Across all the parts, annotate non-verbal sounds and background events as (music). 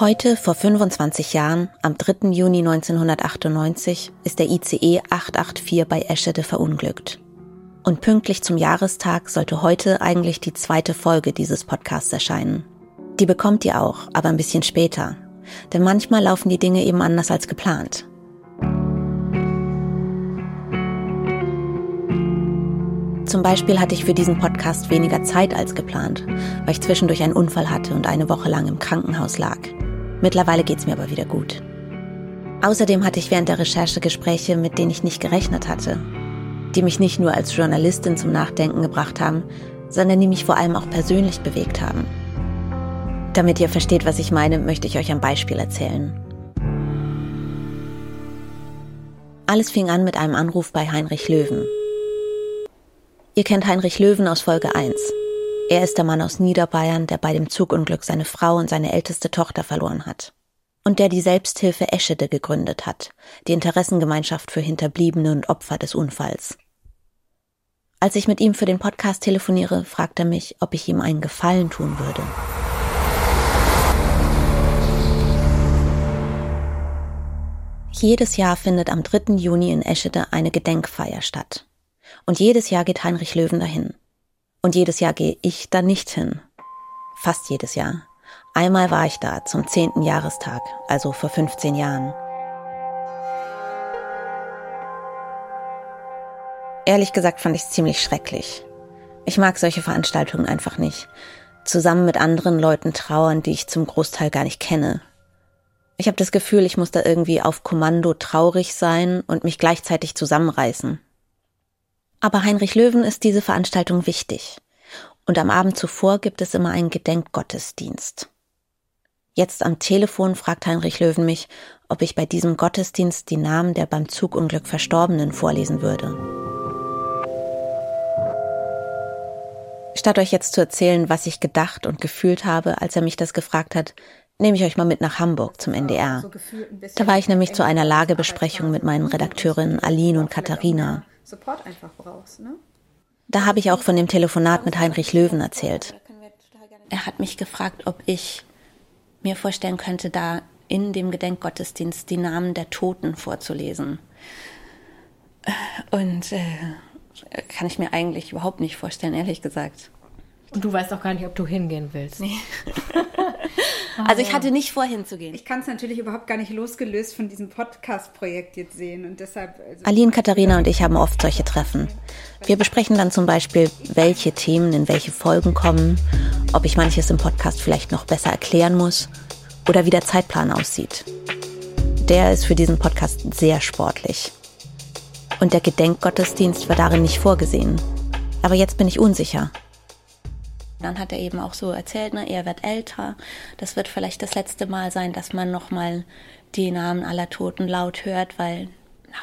Heute, vor 25 Jahren, am 3. Juni 1998, ist der ICE 884 bei Eschede verunglückt. Und pünktlich zum Jahrestag sollte heute eigentlich die zweite Folge dieses Podcasts erscheinen. Die bekommt ihr auch, aber ein bisschen später. Denn manchmal laufen die Dinge eben anders als geplant. Zum Beispiel hatte ich für diesen Podcast weniger Zeit als geplant, weil ich zwischendurch einen Unfall hatte und eine Woche lang im Krankenhaus lag. Mittlerweile geht's mir aber wieder gut. Außerdem hatte ich während der Recherche Gespräche, mit denen ich nicht gerechnet hatte, die mich nicht nur als Journalistin zum Nachdenken gebracht haben, sondern die mich vor allem auch persönlich bewegt haben. Damit ihr versteht, was ich meine, möchte ich euch ein Beispiel erzählen. Alles fing an mit einem Anruf bei Heinrich Löwen, Ihr kennt Heinrich Löwen aus Folge 1. Er ist der Mann aus Niederbayern, der bei dem Zugunglück seine Frau und seine älteste Tochter verloren hat. Und der die Selbsthilfe Eschede gegründet hat, die Interessengemeinschaft für Hinterbliebene und Opfer des Unfalls. Als ich mit ihm für den Podcast telefoniere, fragt er mich, ob ich ihm einen Gefallen tun würde. Jedes Jahr findet am 3. Juni in Eschede eine Gedenkfeier statt. Und jedes Jahr geht Heinrich Löwen dahin. Und jedes Jahr gehe ich da nicht hin. Fast jedes Jahr. Einmal war ich da zum zehnten Jahrestag, also vor 15 Jahren. Ehrlich gesagt fand ich es ziemlich schrecklich. Ich mag solche Veranstaltungen einfach nicht. Zusammen mit anderen Leuten trauern, die ich zum Großteil gar nicht kenne. Ich habe das Gefühl, ich muss da irgendwie auf Kommando traurig sein und mich gleichzeitig zusammenreißen. Aber Heinrich Löwen ist diese Veranstaltung wichtig. Und am Abend zuvor gibt es immer einen Gedenkgottesdienst. Jetzt am Telefon fragt Heinrich Löwen mich, ob ich bei diesem Gottesdienst die Namen der beim Zugunglück Verstorbenen vorlesen würde. Statt euch jetzt zu erzählen, was ich gedacht und gefühlt habe, als er mich das gefragt hat, nehme ich euch mal mit nach Hamburg zum NDR. Da war ich nämlich zu einer Lagebesprechung mit meinen Redakteurinnen Aline und Katharina. Support einfach brauchst. Ne? Da habe ich auch von dem Telefonat mit Heinrich Löwen erzählt. Er hat mich gefragt, ob ich mir vorstellen könnte, da in dem Gedenkgottesdienst die Namen der Toten vorzulesen. Und äh, kann ich mir eigentlich überhaupt nicht vorstellen, ehrlich gesagt. Und du weißt auch gar nicht, ob du hingehen willst. Nee. (laughs) (laughs) Also ich hatte nicht vor, hinzugehen. Ich kann es natürlich überhaupt gar nicht losgelöst von diesem Podcast-Projekt jetzt sehen und deshalb. Also Aline, Katharina und ich haben oft solche Treffen. Wir besprechen dann zum Beispiel, welche Themen in welche Folgen kommen, ob ich manches im Podcast vielleicht noch besser erklären muss oder wie der Zeitplan aussieht. Der ist für diesen Podcast sehr sportlich. Und der Gedenkgottesdienst war darin nicht vorgesehen. Aber jetzt bin ich unsicher. Dann hat er eben auch so erzählt, ne, er wird älter. Das wird vielleicht das letzte Mal sein, dass man nochmal die Namen aller Toten laut hört, weil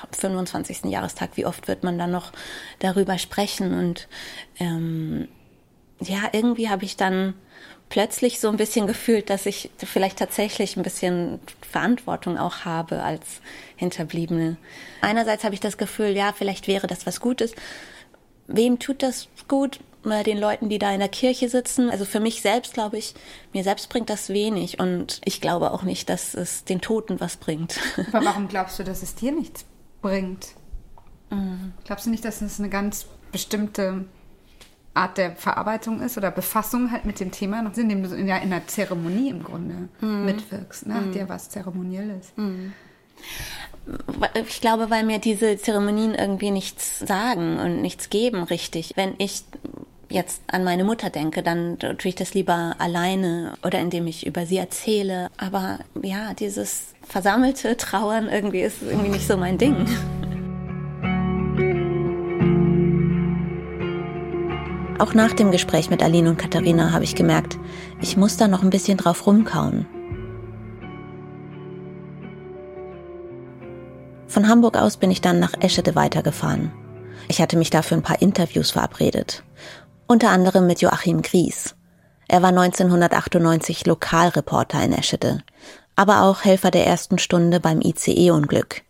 am 25. Jahrestag, wie oft wird man dann noch darüber sprechen? Und ähm, ja, irgendwie habe ich dann plötzlich so ein bisschen gefühlt, dass ich vielleicht tatsächlich ein bisschen Verantwortung auch habe als Hinterbliebene. Einerseits habe ich das Gefühl, ja, vielleicht wäre das was Gutes. Wem tut das gut? Den Leuten, die da in der Kirche sitzen. Also für mich selbst glaube ich, mir selbst bringt das wenig und ich glaube auch nicht, dass es den Toten was bringt. (laughs) Aber warum glaubst du, dass es dir nichts bringt? Mhm. Glaubst du nicht, dass es eine ganz bestimmte Art der Verarbeitung ist oder Befassung halt mit dem Thema, indem du in einer Zeremonie im Grunde mhm. mitwirkst, ne? mhm. dir was Zeremonielles. Mhm ich glaube, weil mir diese Zeremonien irgendwie nichts sagen und nichts geben, richtig. Wenn ich jetzt an meine Mutter denke, dann tue ich das lieber alleine oder indem ich über sie erzähle. Aber ja, dieses versammelte Trauern irgendwie ist irgendwie nicht so mein Ding. (laughs) Auch nach dem Gespräch mit Aline und Katharina habe ich gemerkt, ich muss da noch ein bisschen drauf rumkauen. Von Hamburg aus bin ich dann nach Eschede weitergefahren. Ich hatte mich da für ein paar Interviews verabredet unter anderem mit Joachim Gries. Er war 1998 Lokalreporter in Eschede, aber auch Helfer der ersten Stunde beim ICE-Unglück.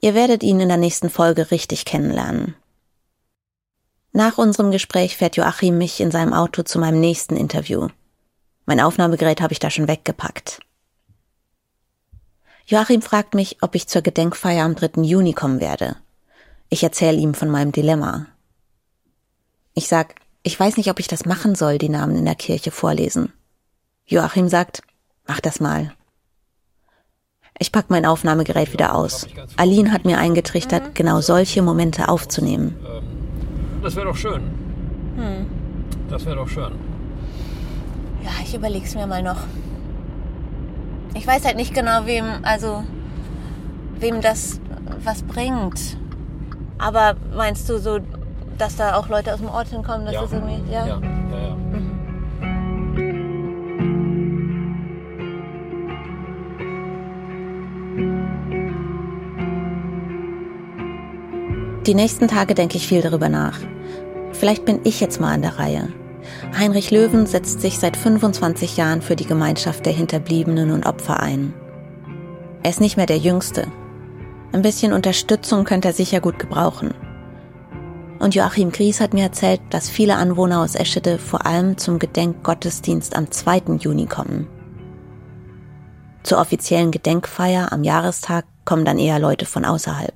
Ihr werdet ihn in der nächsten Folge richtig kennenlernen. Nach unserem Gespräch fährt Joachim mich in seinem Auto zu meinem nächsten Interview. Mein Aufnahmegerät habe ich da schon weggepackt. Joachim fragt mich, ob ich zur Gedenkfeier am 3. Juni kommen werde. Ich erzähle ihm von meinem Dilemma. Ich sag, ich weiß nicht, ob ich das machen soll, die Namen in der Kirche vorlesen. Joachim sagt, mach das mal. Ich pack mein Aufnahmegerät wieder aus. Aline hat mir eingetrichtert, genau solche Momente aufzunehmen. Ähm, das wäre doch schön. Hm. Das wäre doch schön. Ja, ich überleg's mir mal noch. Ich weiß halt nicht genau, wem, also, wem das was bringt. Aber meinst du so, dass da auch Leute aus dem Ort hinkommen? Dass ja. Das irgendwie, ja, ja, ja. ja. Mhm. Die nächsten Tage denke ich viel darüber nach. Vielleicht bin ich jetzt mal an der Reihe. Heinrich Löwen setzt sich seit 25 Jahren für die Gemeinschaft der Hinterbliebenen und Opfer ein. Er ist nicht mehr der Jüngste. Ein bisschen Unterstützung könnte er sicher gut gebrauchen. Und Joachim Gries hat mir erzählt, dass viele Anwohner aus Eschede vor allem zum Gedenkgottesdienst am 2. Juni kommen. Zur offiziellen Gedenkfeier am Jahrestag kommen dann eher Leute von außerhalb.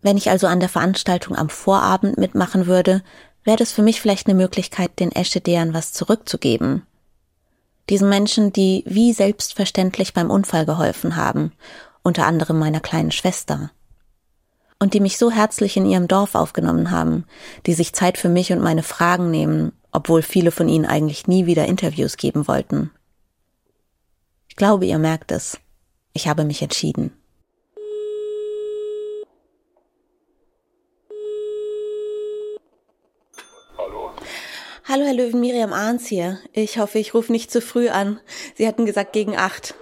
Wenn ich also an der Veranstaltung am Vorabend mitmachen würde, wäre das für mich vielleicht eine Möglichkeit, den Eschedehern was zurückzugeben. Diesen Menschen, die wie selbstverständlich beim Unfall geholfen haben, unter anderem meiner kleinen Schwester. Und die mich so herzlich in ihrem Dorf aufgenommen haben, die sich Zeit für mich und meine Fragen nehmen, obwohl viele von ihnen eigentlich nie wieder Interviews geben wollten. Ich glaube, ihr merkt es. Ich habe mich entschieden. Hallo, Herr Löwen, Miriam Ahns hier. Ich hoffe, ich rufe nicht zu früh an. Sie hatten gesagt gegen acht.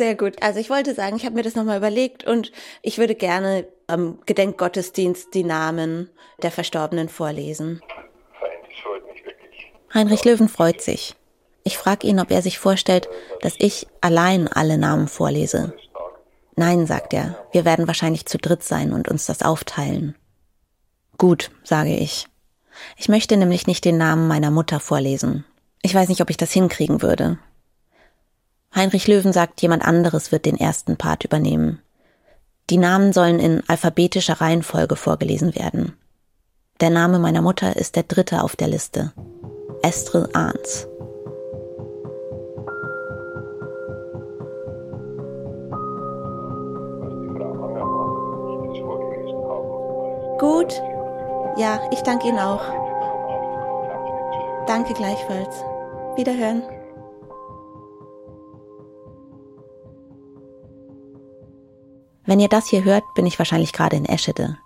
Sehr gut. Also ich wollte sagen, ich habe mir das nochmal überlegt und ich würde gerne am Gedenkgottesdienst die Namen der Verstorbenen vorlesen. Heinrich Löwen freut sich. Ich frage ihn, ob er sich vorstellt, dass ich allein alle Namen vorlese. Nein, sagt er, wir werden wahrscheinlich zu dritt sein und uns das aufteilen. Gut, sage ich. Ich möchte nämlich nicht den Namen meiner Mutter vorlesen. Ich weiß nicht, ob ich das hinkriegen würde. Heinrich Löwen sagt, jemand anderes wird den ersten Part übernehmen. Die Namen sollen in alphabetischer Reihenfolge vorgelesen werden. Der Name meiner Mutter ist der dritte auf der Liste. Estrel Ahns. Gut, ja, ich danke Ihnen auch. Danke gleichfalls. Wiederhören. Wenn ihr das hier hört, bin ich wahrscheinlich gerade in Eschede.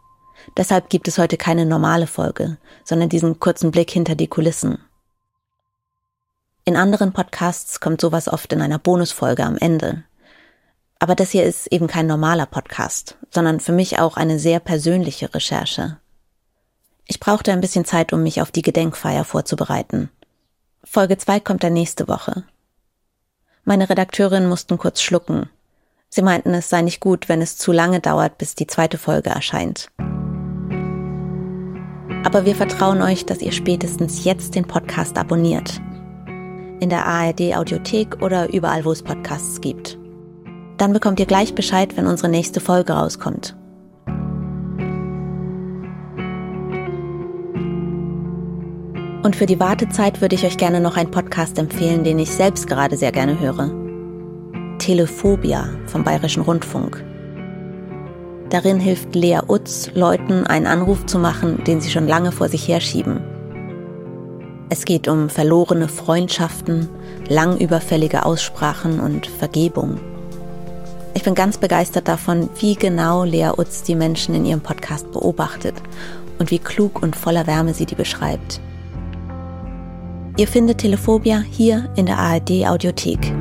Deshalb gibt es heute keine normale Folge, sondern diesen kurzen Blick hinter die Kulissen. In anderen Podcasts kommt sowas oft in einer Bonusfolge am Ende. Aber das hier ist eben kein normaler Podcast, sondern für mich auch eine sehr persönliche Recherche. Ich brauchte ein bisschen Zeit, um mich auf die Gedenkfeier vorzubereiten. Folge 2 kommt dann nächste Woche. Meine Redakteurinnen mussten kurz schlucken. Sie meinten, es sei nicht gut, wenn es zu lange dauert, bis die zweite Folge erscheint. Aber wir vertrauen euch, dass ihr spätestens jetzt den Podcast abonniert. In der ARD Audiothek oder überall, wo es Podcasts gibt. Dann bekommt ihr gleich Bescheid, wenn unsere nächste Folge rauskommt. Und für die Wartezeit würde ich euch gerne noch einen Podcast empfehlen, den ich selbst gerade sehr gerne höre. Telephobia vom Bayerischen Rundfunk. Darin hilft Lea Utz Leuten, einen Anruf zu machen, den sie schon lange vor sich herschieben. Es geht um verlorene Freundschaften, lang überfällige Aussprachen und Vergebung. Ich bin ganz begeistert davon, wie genau Lea Utz die Menschen in ihrem Podcast beobachtet und wie klug und voller Wärme sie die beschreibt. Ihr findet Telephobia hier in der ARD Audiothek.